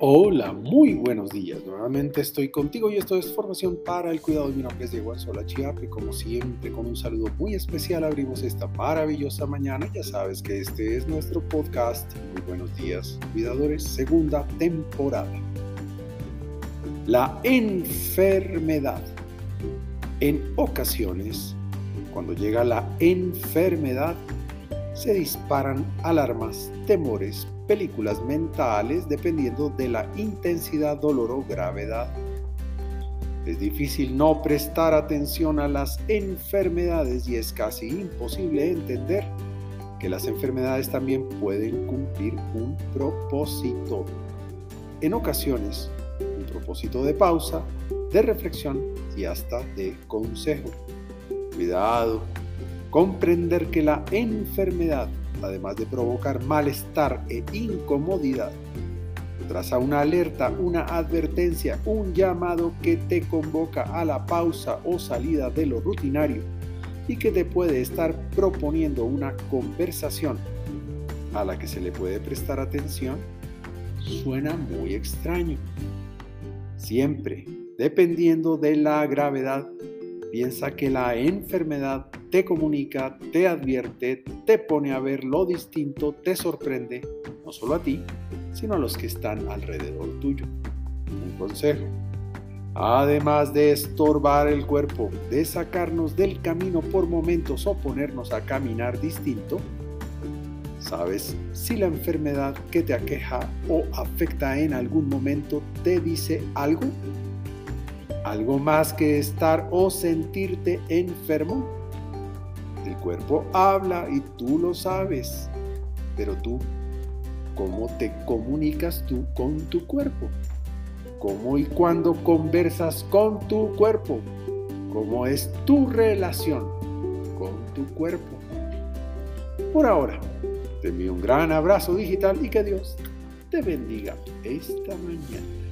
Hola, muy buenos días. Nuevamente estoy contigo y esto es Formación para el Cuidado. Mi nombre es Diego Chiape. Como siempre, con un saludo muy especial abrimos esta maravillosa mañana. Ya sabes que este es nuestro podcast. Muy buenos días, cuidadores. Segunda temporada. La enfermedad. En ocasiones, cuando llega la enfermedad, se disparan alarmas, temores, películas mentales dependiendo de la intensidad, dolor o gravedad. Es difícil no prestar atención a las enfermedades y es casi imposible entender que las enfermedades también pueden cumplir un propósito. En ocasiones, un propósito de pausa, de reflexión y hasta de consejo. Cuidado, comprender que la enfermedad además de provocar malestar e incomodidad, traza una alerta, una advertencia, un llamado que te convoca a la pausa o salida de lo rutinario y que te puede estar proponiendo una conversación a la que se le puede prestar atención, suena muy extraño. Siempre, dependiendo de la gravedad, piensa que la enfermedad te comunica, te advierte, te pone a ver lo distinto, te sorprende, no solo a ti, sino a los que están alrededor tuyo. Un consejo. Además de estorbar el cuerpo, de sacarnos del camino por momentos o ponernos a caminar distinto, ¿sabes si la enfermedad que te aqueja o afecta en algún momento te dice algo? ¿Algo más que estar o sentirte enfermo? El cuerpo habla y tú lo sabes, pero tú, ¿cómo te comunicas tú con tu cuerpo? ¿Cómo y cuándo conversas con tu cuerpo? ¿Cómo es tu relación con tu cuerpo? Por ahora, te envío un gran abrazo digital y que Dios te bendiga esta mañana.